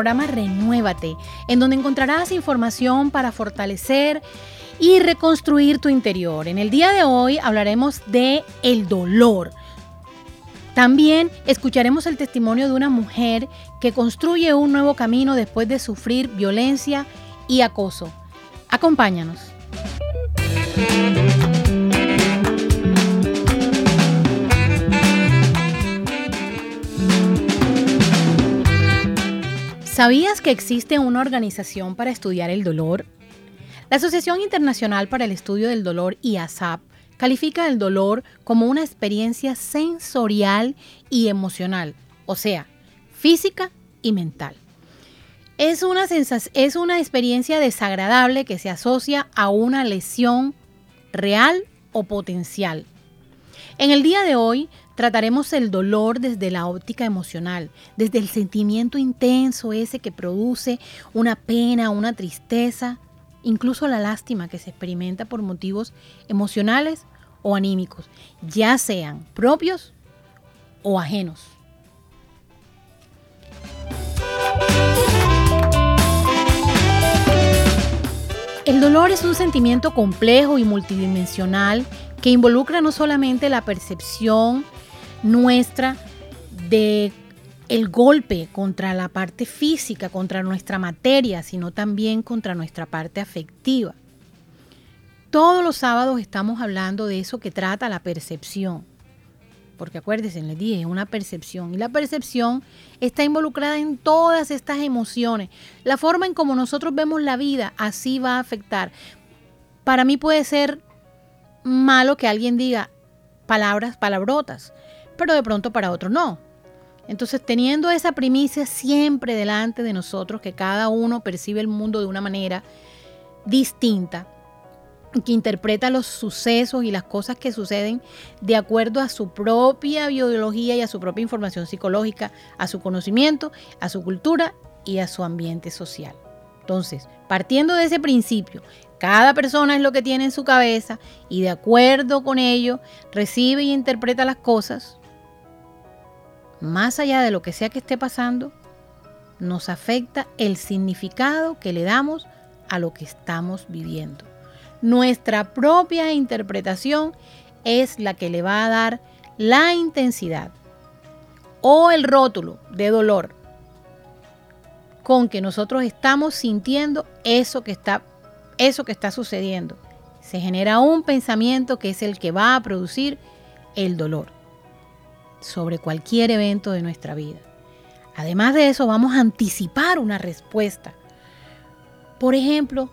programa Renuévate, en donde encontrarás información para fortalecer y reconstruir tu interior. En el día de hoy hablaremos de el dolor. También escucharemos el testimonio de una mujer que construye un nuevo camino después de sufrir violencia y acoso. Acompáñanos. ¿Sabías que existe una organización para estudiar el dolor? La Asociación Internacional para el Estudio del Dolor, IASAP, califica el dolor como una experiencia sensorial y emocional, o sea, física y mental. Es una, es una experiencia desagradable que se asocia a una lesión real o potencial. En el día de hoy trataremos el dolor desde la óptica emocional, desde el sentimiento intenso ese que produce una pena, una tristeza, incluso la lástima que se experimenta por motivos emocionales o anímicos, ya sean propios o ajenos. El dolor es un sentimiento complejo y multidimensional que involucra no solamente la percepción nuestra de el golpe contra la parte física, contra nuestra materia, sino también contra nuestra parte afectiva. Todos los sábados estamos hablando de eso que trata la percepción. Porque acuérdense, les dije, es una percepción. Y la percepción está involucrada en todas estas emociones. La forma en como nosotros vemos la vida, así va a afectar. Para mí puede ser malo que alguien diga palabras, palabrotas, pero de pronto para otro no. Entonces, teniendo esa primicia siempre delante de nosotros, que cada uno percibe el mundo de una manera distinta, que interpreta los sucesos y las cosas que suceden de acuerdo a su propia biología y a su propia información psicológica, a su conocimiento, a su cultura y a su ambiente social. Entonces, partiendo de ese principio, cada persona es lo que tiene en su cabeza y de acuerdo con ello recibe y interpreta las cosas, más allá de lo que sea que esté pasando, nos afecta el significado que le damos a lo que estamos viviendo. Nuestra propia interpretación es la que le va a dar la intensidad o el rótulo de dolor con que nosotros estamos sintiendo eso que está eso que está sucediendo. Se genera un pensamiento que es el que va a producir el dolor sobre cualquier evento de nuestra vida. Además de eso, vamos a anticipar una respuesta. Por ejemplo,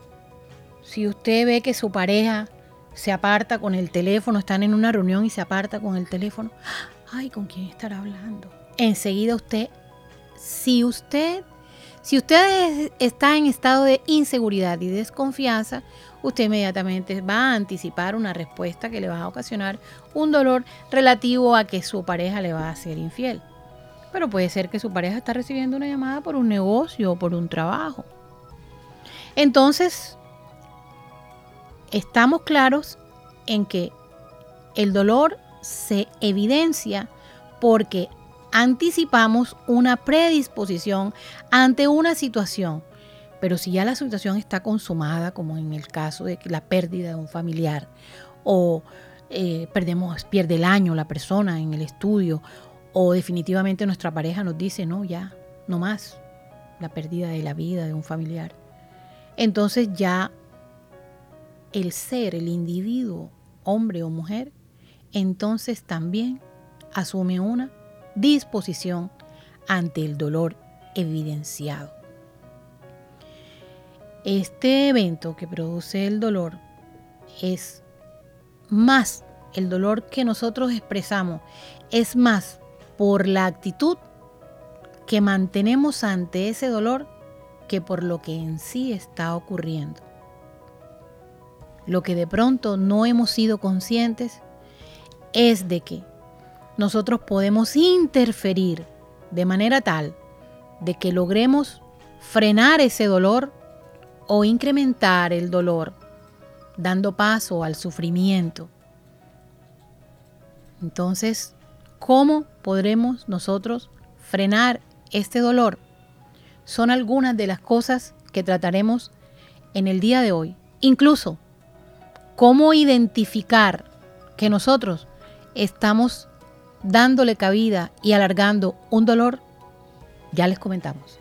si usted ve que su pareja se aparta con el teléfono, están en una reunión y se aparta con el teléfono, ay, ¿con quién estará hablando? Enseguida usted, si usted, si usted está en estado de inseguridad y desconfianza, usted inmediatamente va a anticipar una respuesta que le va a ocasionar un dolor relativo a que su pareja le va a ser infiel. Pero puede ser que su pareja está recibiendo una llamada por un negocio o por un trabajo. Entonces, estamos claros en que el dolor se evidencia porque anticipamos una predisposición ante una situación. Pero si ya la situación está consumada, como en el caso de la pérdida de un familiar, o eh, perdemos, pierde el año la persona en el estudio, o definitivamente nuestra pareja nos dice, no, ya, no más, la pérdida de la vida de un familiar. Entonces ya el ser, el individuo, hombre o mujer, entonces también asume una disposición ante el dolor evidenciado. Este evento que produce el dolor es más el dolor que nosotros expresamos, es más por la actitud que mantenemos ante ese dolor que por lo que en sí está ocurriendo lo que de pronto no hemos sido conscientes es de que nosotros podemos interferir de manera tal de que logremos frenar ese dolor o incrementar el dolor, dando paso al sufrimiento. Entonces, ¿cómo podremos nosotros frenar este dolor son algunas de las cosas que trataremos en el día de hoy. Incluso cómo identificar que nosotros estamos dándole cabida y alargando un dolor, ya les comentamos.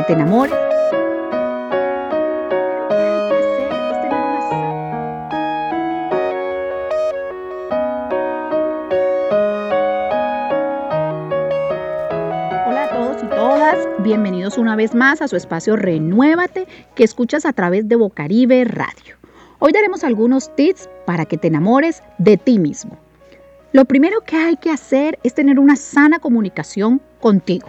Te enamores. Bienvenidos una vez más a su espacio Renuévate que escuchas a través de Bocaribe Radio. Hoy daremos algunos tips para que te enamores de ti mismo. Lo primero que hay que hacer es tener una sana comunicación contigo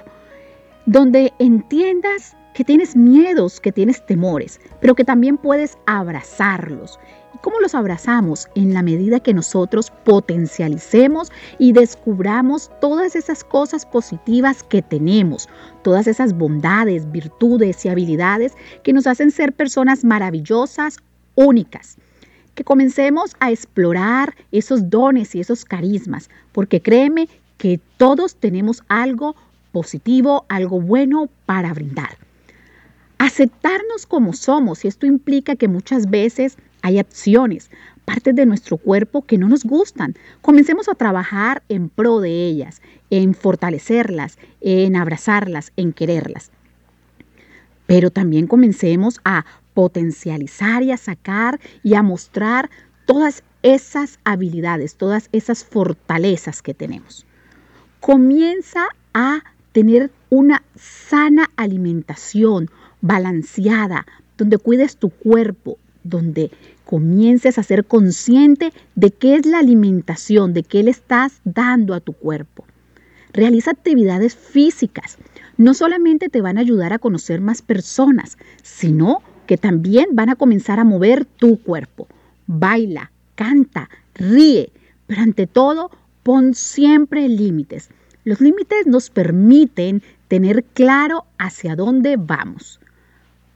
donde entiendas que tienes miedos, que tienes temores, pero que también puedes abrazarlos. ¿Y cómo los abrazamos? En la medida que nosotros potencialicemos y descubramos todas esas cosas positivas que tenemos, todas esas bondades, virtudes y habilidades que nos hacen ser personas maravillosas, únicas. Que comencemos a explorar esos dones y esos carismas, porque créeme que todos tenemos algo positivo, algo bueno para brindar. Aceptarnos como somos, y esto implica que muchas veces hay acciones, partes de nuestro cuerpo que no nos gustan. Comencemos a trabajar en pro de ellas, en fortalecerlas, en abrazarlas, en quererlas. Pero también comencemos a potencializar y a sacar y a mostrar todas esas habilidades, todas esas fortalezas que tenemos. Comienza a tener una sana alimentación balanceada, donde cuides tu cuerpo, donde comiences a ser consciente de qué es la alimentación, de qué le estás dando a tu cuerpo. Realiza actividades físicas. No solamente te van a ayudar a conocer más personas, sino que también van a comenzar a mover tu cuerpo. Baila, canta, ríe, pero ante todo, pon siempre límites. Los límites nos permiten tener claro hacia dónde vamos.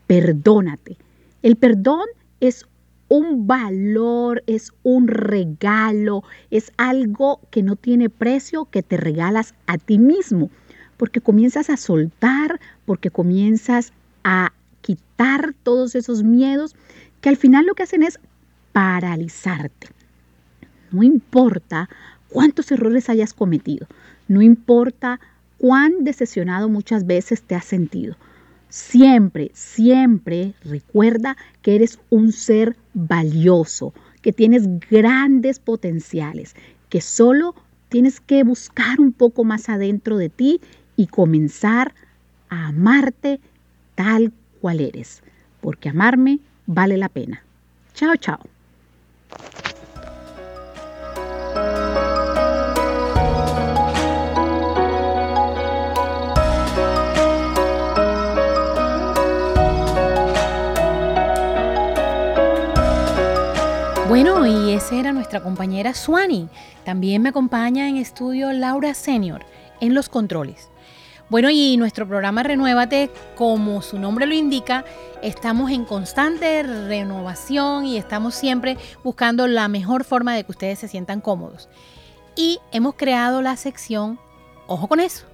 Perdónate. El perdón es un valor, es un regalo, es algo que no tiene precio que te regalas a ti mismo, porque comienzas a soltar, porque comienzas a quitar todos esos miedos que al final lo que hacen es paralizarte. No importa cuántos errores hayas cometido, no importa cuán decepcionado muchas veces te has sentido. Siempre, siempre recuerda que eres un ser valioso, que tienes grandes potenciales, que solo tienes que buscar un poco más adentro de ti y comenzar a amarte tal cual eres, porque amarme vale la pena. Chao, chao. Y esa era nuestra compañera Suani. También me acompaña en estudio Laura Senior en los controles. Bueno, y nuestro programa Renuévate, como su nombre lo indica, estamos en constante renovación y estamos siempre buscando la mejor forma de que ustedes se sientan cómodos. Y hemos creado la sección, ojo con eso.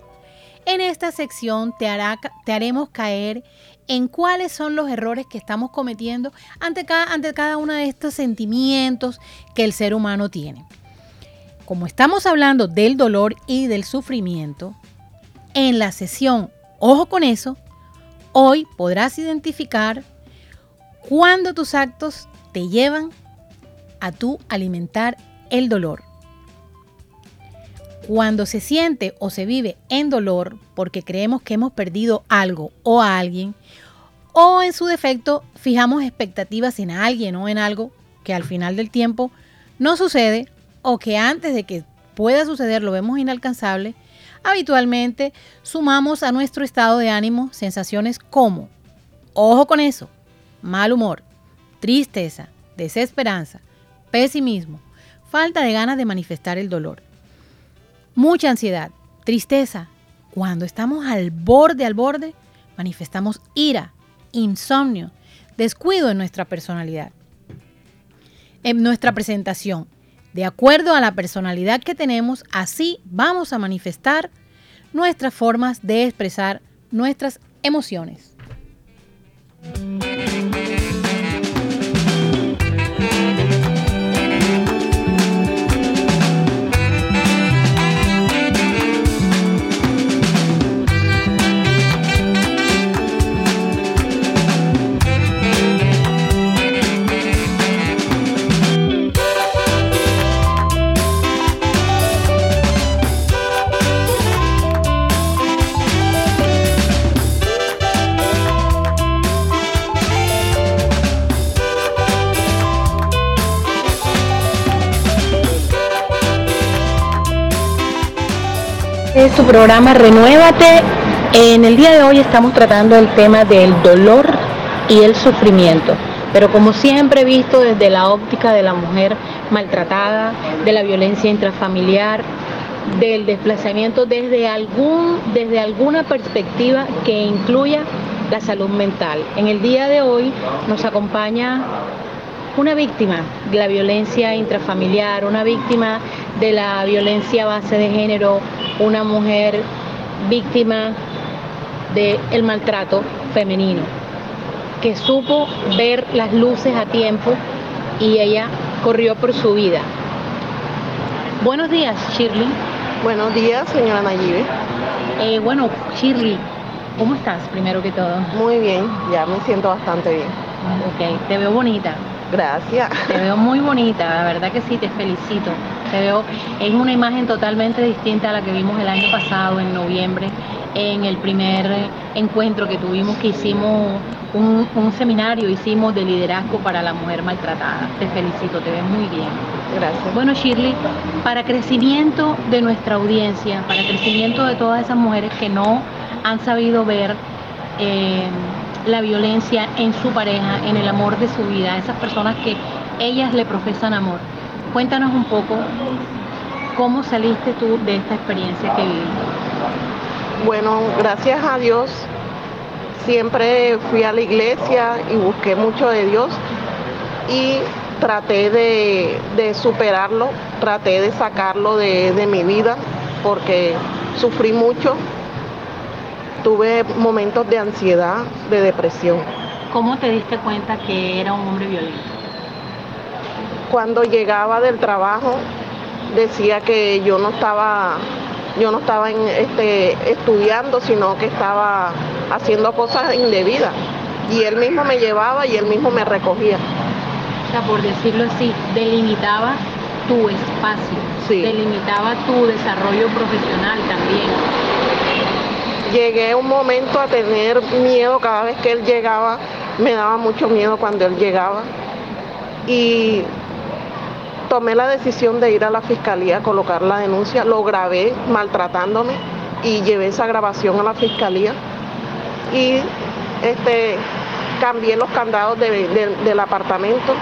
En esta sección te, hará, te haremos caer en cuáles son los errores que estamos cometiendo ante cada, uno de estos sentimientos que el ser humano tiene. Como estamos hablando del dolor y del sufrimiento, en la sesión Ojo con eso, hoy podrás identificar cuándo tus actos te llevan a tu alimentar el dolor. Cuando se siente o se vive en dolor porque creemos que hemos perdido algo o a alguien, o en su defecto fijamos expectativas en alguien o en algo que al final del tiempo no sucede o que antes de que pueda suceder lo vemos inalcanzable, habitualmente sumamos a nuestro estado de ánimo sensaciones como, ojo con eso, mal humor, tristeza, desesperanza, pesimismo, falta de ganas de manifestar el dolor, mucha ansiedad, tristeza. Cuando estamos al borde, al borde, manifestamos ira, insomnio, descuido en nuestra personalidad, en nuestra presentación, de acuerdo a la personalidad que tenemos, así vamos a manifestar nuestras formas de expresar nuestras emociones. Es tu programa Renuévate. En el día de hoy estamos tratando el tema del dolor y el sufrimiento, pero como siempre visto desde la óptica de la mujer maltratada, de la violencia intrafamiliar, del desplazamiento desde, algún, desde alguna perspectiva que incluya la salud mental. En el día de hoy nos acompaña una víctima de la violencia intrafamiliar, una víctima de la violencia base de género, una mujer víctima del maltrato femenino, que supo ver las luces a tiempo y ella corrió por su vida. Buenos días, Shirley. Buenos días, señora Nayibe. Eh, bueno, Shirley, ¿cómo estás primero que todo? Muy bien, ya me siento bastante bien. Ok, te veo bonita. Gracias. Te veo muy bonita, la verdad que sí, te felicito. Te veo en una imagen totalmente distinta a la que vimos el año pasado, en noviembre, en el primer encuentro que tuvimos, que hicimos un, seminario, hicimos de liderazgo para la mujer maltratada. Te felicito, te ves muy bien. Gracias. Bueno, Shirley, para crecimiento de nuestra audiencia, para crecimiento de todas esas mujeres que no han sabido ver eh, la violencia en su pareja, en el amor de su vida, esas personas que ellas le profesan amor. Cuéntanos un poco cómo saliste tú de esta experiencia que viviste. Bueno, gracias a Dios siempre fui a la iglesia y busqué mucho de Dios y traté de, superarlo, traté de sacarlo de, de mi vida porque sufrí mucho tuve momentos de ansiedad, de depresión. ¿Cómo te diste cuenta que era un hombre violento? Cuando llegaba del trabajo decía que yo no estaba yo no estaba este, estudiando, sino que estaba haciendo cosas indebidas. Y él mismo me llevaba y él mismo me recogía. O sea, por decirlo así, delimitaba tu espacio, delimitaba tu desarrollo profesional también llegué un momento a tener miedo cada vez que él llegaba, me daba mucho miedo cuando él llegaba. Y tomé la decisión de ir a la fiscalía a colocar la denuncia, lo grabé maltratándome y llevé esa grabación a la fiscalía y este, cambié los candados del apartamento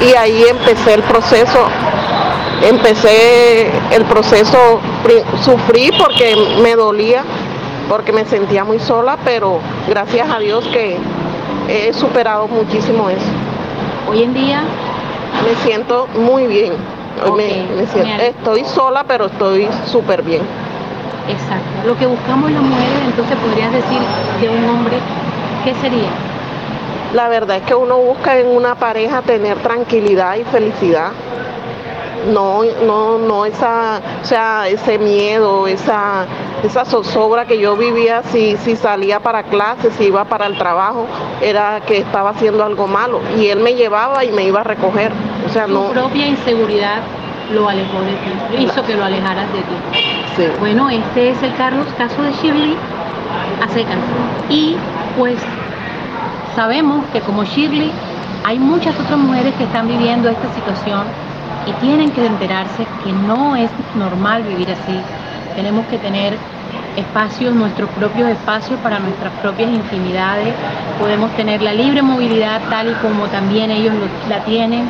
y ahí empecé el proceso. Empecé el proceso, sufrí porque me dolía, porque me sentía muy sola, pero gracias a Dios que he superado muchísimo eso. Hoy en día me siento muy bien. estoy sola, pero estoy súper bien. Exacto. Lo que buscamos las mujeres, entonces podrías decir de un hombre, ¿qué sería? La verdad es que uno busca en una pareja tener tranquilidad y felicidad. No, no, no esa, o sea, ese miedo, esa, esa zozobra que yo vivía si, si salía para clases, si iba para el trabajo, era que estaba haciendo algo malo. Y él me llevaba y me iba a recoger. O sea, no. propia inseguridad lo alejó de ti, hizo que lo alejaras de ti. Sí. Bueno, este es el Carlos, caso de Shirley a secas. Y pues sabemos que como Shirley hay muchas otras mujeres que están viviendo esta situación y tienen que enterarse que no es normal vivir así. Tenemos que tener espacios, nuestros propios espacios para nuestras propias intimidades. Podemos tener la libre movilidad tal y como también ellos la tienen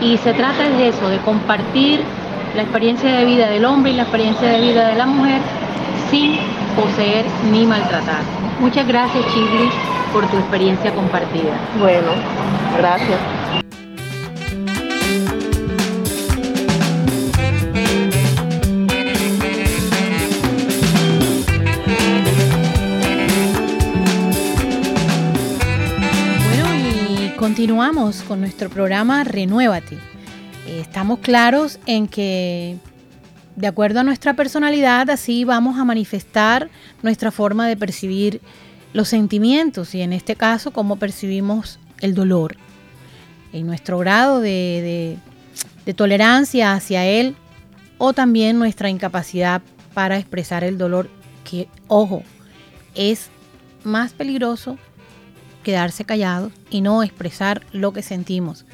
y se trata de eso, de compartir la experiencia de vida del hombre y la experiencia de vida de la mujer sin poseer ni maltratar. Muchas gracias, Chigli, por tu experiencia compartida. Bueno, gracias. Continuamos con nuestro programa Renuévate. Eh, estamos claros en que de acuerdo a nuestra personalidad, así vamos a manifestar nuestra forma de percibir los sentimientos y en este caso cómo percibimos el dolor. En nuestro grado de, de tolerancia hacia él o también nuestra incapacidad para expresar el dolor que, ojo, es más peligroso quedarse callados y no expresar lo que sentimos.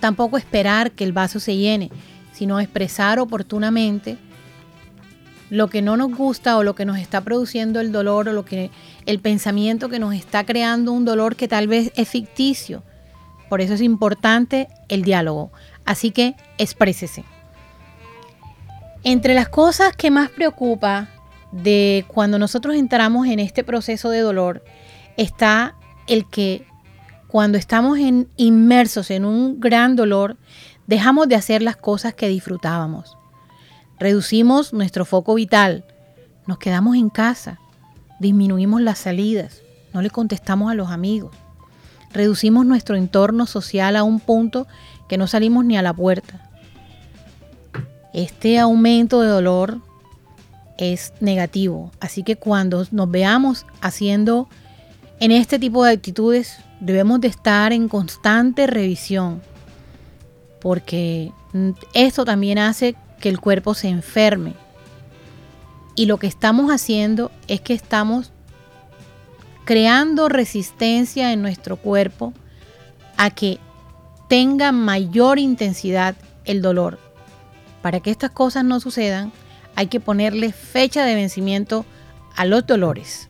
Tampoco esperar que el vaso se llene, sino expresar oportunamente lo que no nos gusta o lo que nos está produciendo el dolor o lo que el pensamiento que nos está creando un dolor que tal vez es ficticio. Por eso es importante el diálogo. Así que exprésese. Entre las cosas que más preocupa de cuando nosotros entramos en este proceso de dolor está el que cuando estamos inmersos en un gran dolor, dejamos de hacer las cosas que disfrutábamos. Reducimos nuestro foco vital, nos quedamos en casa, disminuimos las salidas, no le contestamos a los amigos, reducimos nuestro entorno social a un punto que no salimos ni a la puerta. Este aumento de dolor es negativo, así que cuando nos veamos haciendo en este tipo de actitudes debemos de estar en constante revisión, porque esto también hace que el cuerpo se enferme. Y lo que estamos haciendo es que estamos creando resistencia en nuestro cuerpo a que tenga mayor intensidad el dolor. Para que estas cosas no sucedan, hay que ponerle fecha de vencimiento a los dolores.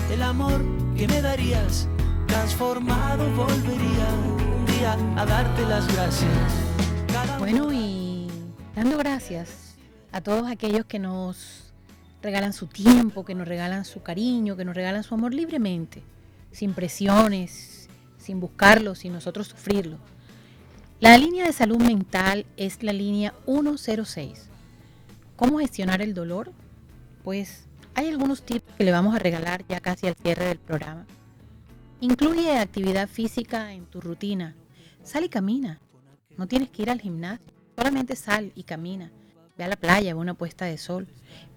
el amor que me darías, transformado volvería un día a darte las gracias. bueno, y Dando gracias a todos aquellos que nos regalan su tiempo, que nos regalan su cariño, que nos regalan su amor libremente, sin presiones, sin buscarlo, sin nosotros sufrirlo. La línea de salud mental es la línea 106. ¿Cómo gestionar el dolor? Pues hay algunos tips que le vamos a regalar ya casi al cierre del programa. Incluye actividad física en tu rutina. Sal y camina. No tienes que ir al gimnasio. Solamente sal y camina. Ve a la playa, ve una puesta de sol.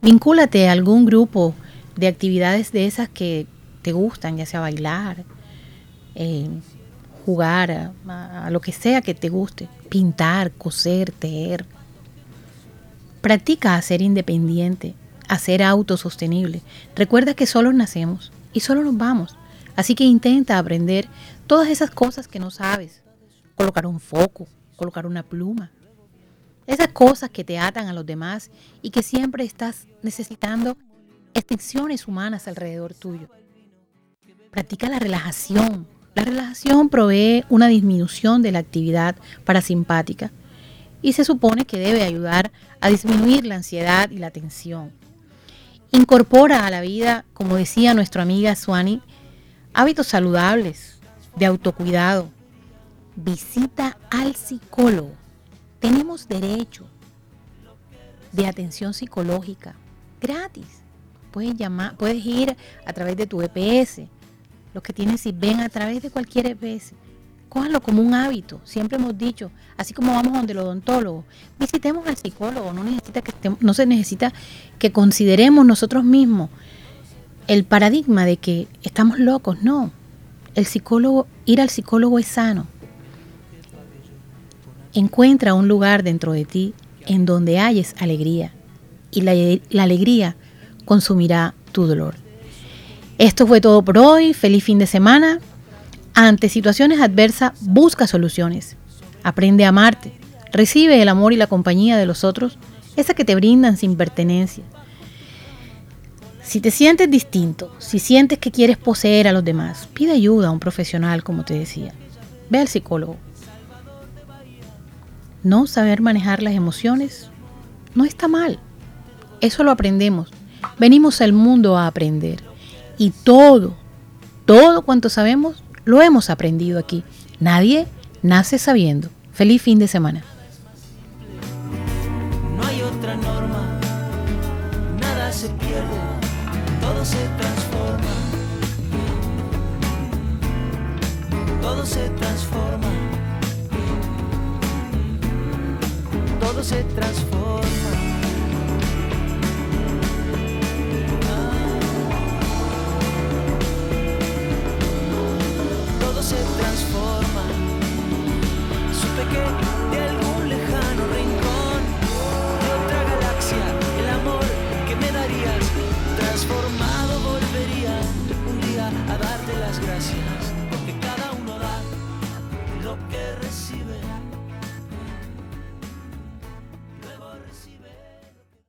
Vincúlate a algún grupo de actividades de esas que te gustan, ya sea bailar, eh, jugar, a, a lo que sea que te guste. Pintar, coser, tejer. Practica a ser independiente, a ser autosostenible. Recuerda que solo nacemos y solo nos vamos. Así que intenta aprender todas esas cosas que no sabes. Colocar un foco, colocar una pluma. Esas cosas que te atan a los demás y que siempre estás necesitando extensiones humanas alrededor tuyo. Practica la relajación. La relajación provee una disminución de la actividad parasimpática y se supone que debe ayudar a disminuir la ansiedad y la tensión. Incorpora a la vida, como decía nuestra amiga Suani, hábitos saludables, de autocuidado. Visita al psicólogo. Tenemos derecho de atención psicológica gratis. Puedes llamar, puedes ir a través de tu EPS. Los que tienen si ven a través de cualquier EPS cójanlo como un hábito. Siempre hemos dicho, así como vamos donde el odontólogo, visitemos al psicólogo. No, necesita que no se necesita que consideremos nosotros mismos el paradigma de que estamos locos. No, el psicólogo, ir al psicólogo es sano. Encuentra un lugar dentro de ti en donde hayes alegría y la alegría consumirá tu dolor. Esto fue todo por hoy. Feliz fin de semana. Ante situaciones adversas, busca soluciones. Aprende a amarte. Recibe el amor y la compañía de los otros, esa que te brindan sin pertenencia. Si te sientes distinto, si sientes que quieres poseer a los demás, pide ayuda a un profesional, como te decía. Ve al psicólogo. No saber manejar las emociones no está mal. Eso lo aprendemos. Venimos al mundo a aprender. Y todo, todo cuanto sabemos, lo hemos aprendido aquí. Nadie nace sabiendo. Feliz fin de semana. No hay otra norma, nada se pierde, todo se transforma. Todo se transforma. Todo se transforma. de las gracias.